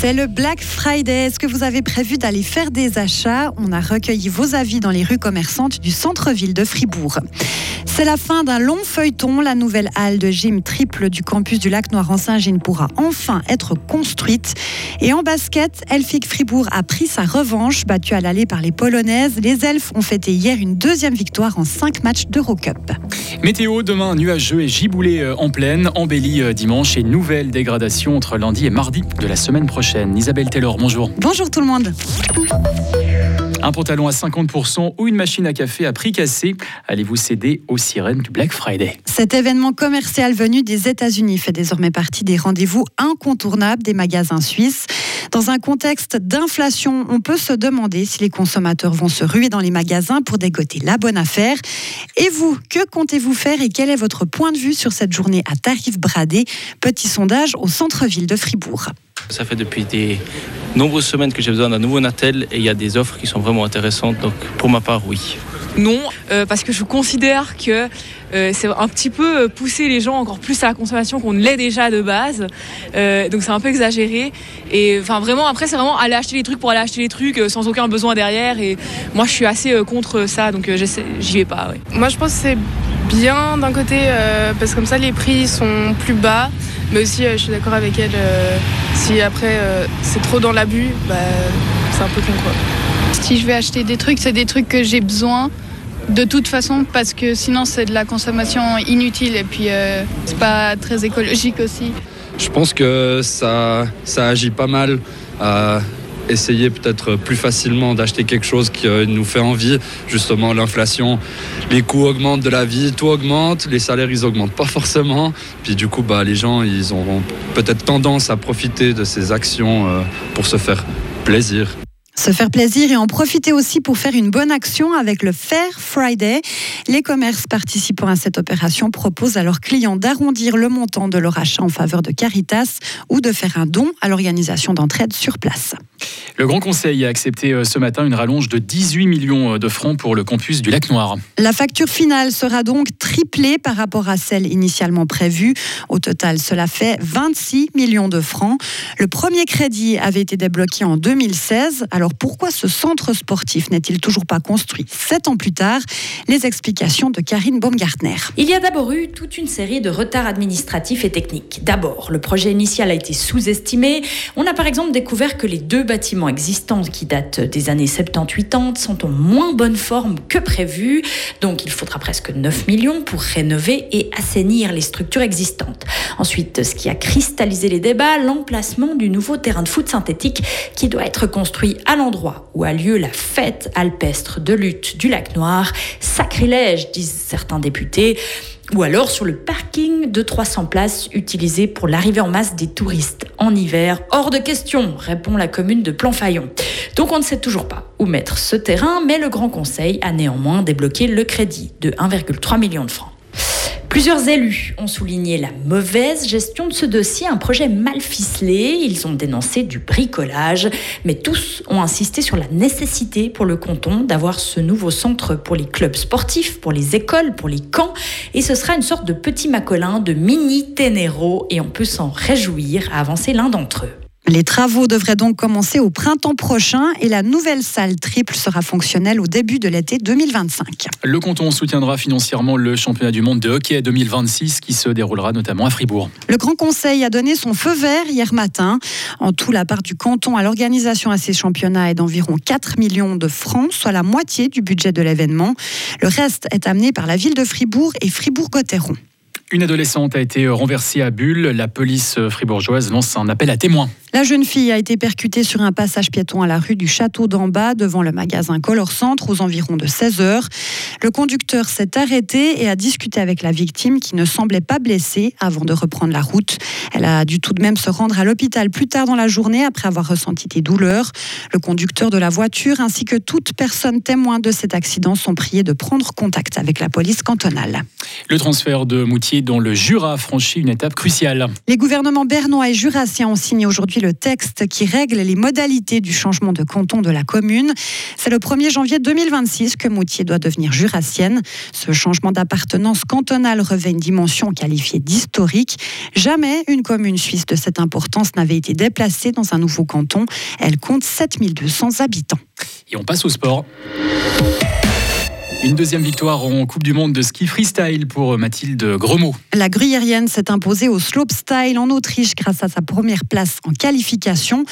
C'est le Black Friday. Est-ce que vous avez prévu d'aller faire des achats? On a recueilli vos avis dans les rues commerçantes du centre-ville de Fribourg. C'est la fin d'un long feuilleton. La nouvelle halle de gym triple du campus du lac Noir en Saint-Gine pourra enfin être construite. Et en basket, Elfic Fribourg a pris sa revanche. Battu à l'aller par les Polonaises, les Elfes ont fêté hier une deuxième victoire en cinq matchs d'Eurocup. Météo, demain nuageux et giboulé euh, en pleine, embellie euh, dimanche et nouvelle dégradation entre lundi et mardi de la semaine prochaine. Isabelle Taylor, bonjour. Bonjour tout le monde. Un pantalon à 50% ou une machine à café à prix cassé. Allez-vous céder aux sirènes du Black Friday? Cet événement commercial venu des États-Unis fait désormais partie des rendez-vous incontournables des magasins suisses. Dans un contexte d'inflation, on peut se demander si les consommateurs vont se ruer dans les magasins pour dégoter la bonne affaire. Et vous, que comptez-vous faire et quel est votre point de vue sur cette journée à tarif bradé Petit sondage au centre-ville de Fribourg. Ça fait depuis des nombreuses semaines que j'ai besoin d'un nouveau Natel et il y a des offres qui sont vraiment intéressantes. Donc pour ma part, oui. Non, euh, parce que je considère que euh, c'est un petit peu euh, pousser les gens encore plus à la consommation qu'on ne l'est déjà de base. donc c'est un peu exagéré. Et enfin vraiment après c'est vraiment aller acheter les trucs pour aller acheter les trucs sans aucun besoin derrière. Et moi je suis assez contre ça, donc j'y vais pas. Moi je pense que c'est bien d'un côté parce que comme ça les prix sont plus bas. Mais aussi je suis d'accord avec elle, si après c'est trop dans l'abus, bah, c'est un peu con quoi. Si je vais acheter des trucs, c'est des trucs que j'ai besoin de toute façon parce que sinon c'est de la consommation inutile et puis euh, c'est pas très écologique aussi. Je pense que ça, ça agit pas mal à essayer peut-être plus facilement d'acheter quelque chose qui euh, nous fait envie. Justement, l'inflation, les coûts augmentent de la vie, tout augmente, les salaires ils augmentent pas forcément. Puis du coup, bah, les gens ils auront peut-être tendance à profiter de ces actions euh, pour se faire plaisir. Se faire plaisir et en profiter aussi pour faire une bonne action avec le Fair Friday. Les commerces participant à cette opération proposent à leurs clients d'arrondir le montant de leur achat en faveur de Caritas ou de faire un don à l'organisation d'entraide sur place. Le Grand Conseil a accepté euh, ce matin une rallonge de 18 millions euh, de francs pour le campus du Lac Noir. La facture finale sera donc triplée par rapport à celle initialement prévue. Au total, cela fait 26 millions de francs. Le premier crédit avait été débloqué en 2016. Alors pourquoi ce centre sportif n'est-il toujours pas construit sept ans plus tard? Les explications de Karine Baumgartner. Il y a d'abord eu toute une série de retards administratifs et techniques. D'abord, le projet initial a été sous-estimé. On a par exemple découvert que les deux bâtiments existants qui datent des années 70-80 sont en moins bonne forme que prévu. Donc il faudra presque 9 millions pour rénover et assainir les structures existantes. Ensuite, ce qui a cristallisé les débats, l'emplacement du nouveau terrain de foot synthétique qui doit être construit à l'endroit où a lieu la fête alpestre de lutte du lac Noir. Sacrilège, disent certains députés ou alors sur le parking de 300 places utilisé pour l'arrivée en masse des touristes en hiver. Hors de question, répond la commune de Planfaillon. Donc on ne sait toujours pas où mettre ce terrain, mais le Grand Conseil a néanmoins débloqué le crédit de 1,3 million de francs. Plusieurs élus ont souligné la mauvaise gestion de ce dossier, un projet mal ficelé. Ils ont dénoncé du bricolage, mais tous ont insisté sur la nécessité pour le canton d'avoir ce nouveau centre pour les clubs sportifs, pour les écoles, pour les camps. Et ce sera une sorte de petit macolin, de mini Ténéro, et on peut s'en réjouir à avancer l'un d'entre eux. Les travaux devraient donc commencer au printemps prochain et la nouvelle salle triple sera fonctionnelle au début de l'été 2025. Le canton soutiendra financièrement le championnat du monde de hockey 2026 qui se déroulera notamment à Fribourg. Le Grand Conseil a donné son feu vert hier matin. En tout, la part du canton à l'organisation à ces championnats est d'environ 4 millions de francs, soit la moitié du budget de l'événement. Le reste est amené par la ville de Fribourg et Fribourg-Gotteron. Une adolescente a été renversée à Bulle. La police fribourgeoise lance un appel à témoins. La jeune fille a été percutée sur un passage piéton à la rue du Château d'en bas devant le magasin Color Centre aux environs de 16 heures. Le conducteur s'est arrêté et a discuté avec la victime qui ne semblait pas blessée avant de reprendre la route. Elle a dû tout de même se rendre à l'hôpital plus tard dans la journée après avoir ressenti des douleurs. Le conducteur de la voiture ainsi que toute personne témoin de cet accident sont priés de prendre contact avec la police cantonale. Le transfert de Moutier dont le Jura franchit une étape cruciale. Les gouvernements bernois et jurassiens ont signé aujourd'hui le texte qui règle les modalités du changement de canton de la commune. C'est le 1er janvier 2026 que Moutier doit devenir jurassienne. Ce changement d'appartenance cantonale revêt une dimension qualifiée d'historique. Jamais une commune suisse de cette importance n'avait été déplacée dans un nouveau canton. Elle compte 7200 habitants. Et on passe au sport. Une deuxième victoire en Coupe du Monde de ski freestyle pour Mathilde Gremaud. La gruyérienne s'est imposée au slopestyle en Autriche grâce à sa première place en qualification.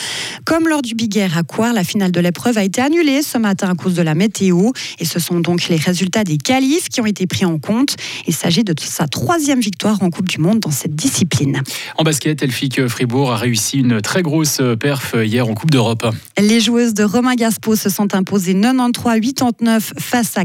Comme lors du Big Air à Coire, la finale de l'épreuve a été annulée ce matin à cause de la météo. Et ce sont donc les résultats des qualifs qui ont été pris en compte. Il s'agit de sa troisième victoire en Coupe du Monde dans cette discipline. En basket, Elfique Fribourg a réussi une très grosse perf hier en Coupe d'Europe. Les joueuses de Romain Gaspo se sont imposées 93-89 face à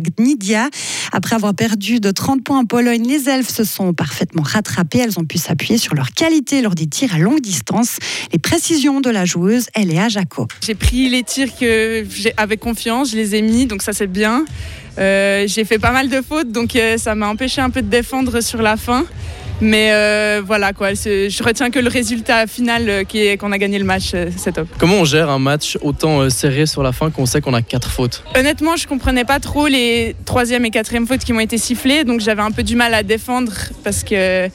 Après avoir perdu de 30 points en Pologne, les elfes se sont parfaitement rattrapées. Elles ont pu s'appuyer sur leur qualité lors des tirs à longue distance. Les précisions de la joueuse Eléa Jaco. J'ai pris les tirs que avec confiance, je les ai mis, donc ça c'est bien. Euh, j'ai fait pas mal de fautes, donc euh, ça m'a empêché un peu de défendre sur la fin. Mais euh, voilà, quoi, je retiens que le résultat final euh, qui est qu'on a gagné le match, euh, c'est top. Comment on gère un match autant serré sur la fin qu'on sait qu'on a quatre fautes? Honnêtement, je comprenais pas trop les troisième et quatrième fautes qui m'ont été sifflées, donc j'avais un peu du mal à défendre parce que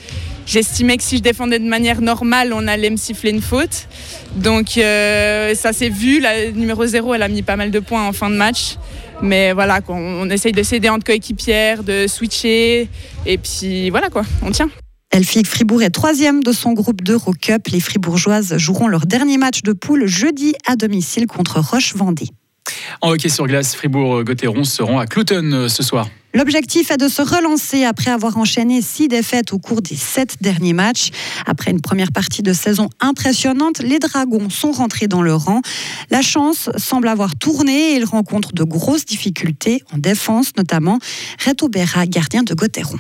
j'estimais que si je défendais de manière normale, on allait me siffler une faute. Donc ça s'est vu, la numéro 0, elle a mis pas mal de points en fin de match. Mais voilà, on, on essaye de s'aider entre coéquipières, de switcher, et puis voilà quoi, on tient. Elfique Fribourg est troisième de son groupe d'Eurocup. Les Fribourgeoises joueront leur dernier match de poule jeudi à domicile contre Roche-Vendée. En hockey sur glace, Fribourg-Gotteron seront à Clouton euh, ce soir. L'objectif est de se relancer après avoir enchaîné six défaites au cours des sept derniers matchs. Après une première partie de saison impressionnante, les Dragons sont rentrés dans le rang. La chance semble avoir tourné et ils rencontrent de grosses difficultés en défense, notamment Reto Berra, gardien de Gotteron.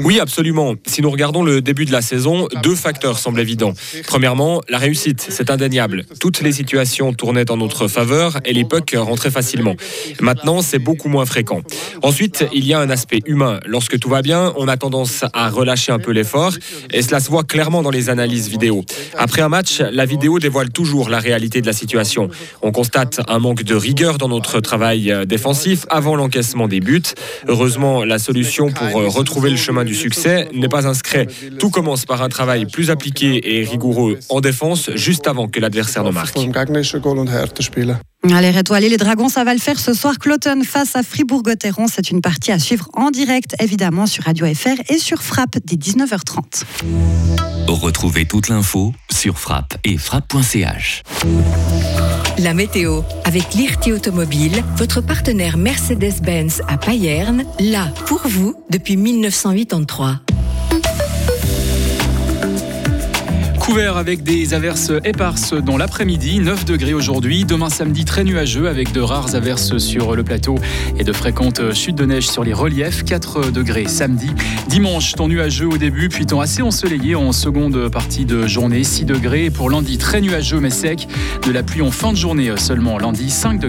Oui, absolument. Si nous regardons le début de la saison, deux facteurs semblent évidents. Premièrement, la réussite, c'est indéniable. Toutes les situations tournaient en notre faveur et les pucks rentraient facilement. Maintenant, c'est beaucoup moins fréquent. Ensuite, il y a un aspect humain. Lorsque tout va bien, on a tendance à relâcher un peu l'effort et cela se voit clairement dans les analyses vidéo. Après un match, la vidéo dévoile toujours la réalité de la situation. On constate un manque de rigueur dans notre travail euh, défensif avant l'encaissement des buts. Heureusement, la solution pour euh, retrouver le chemin du succès n'est pas inscrite. Tout commence par un travail plus appliqué et rigoureux en défense juste avant que l'adversaire ne marque. Allez, étoilés, les Dragons, ça va le faire ce soir. Cloton face à Fribourg-Gotteron. C'est une partie à suivre en direct, évidemment, sur Radio FR et sur Frappe dès 19h30. Retrouvez toute l'info sur frappe et frappe.ch. La météo avec l'IRT Automobile, votre partenaire Mercedes-Benz à Payerne, là pour vous depuis 1983. Couvert avec des averses éparses dans l'après-midi, 9 degrés aujourd'hui. Demain samedi, très nuageux avec de rares averses sur le plateau et de fréquentes chutes de neige sur les reliefs. 4 degrés samedi. Dimanche, temps nuageux au début, puis temps assez ensoleillé en seconde partie de journée. 6 degrés. Pour lundi, très nuageux mais sec. De la pluie en fin de journée seulement. Lundi, 5 degrés.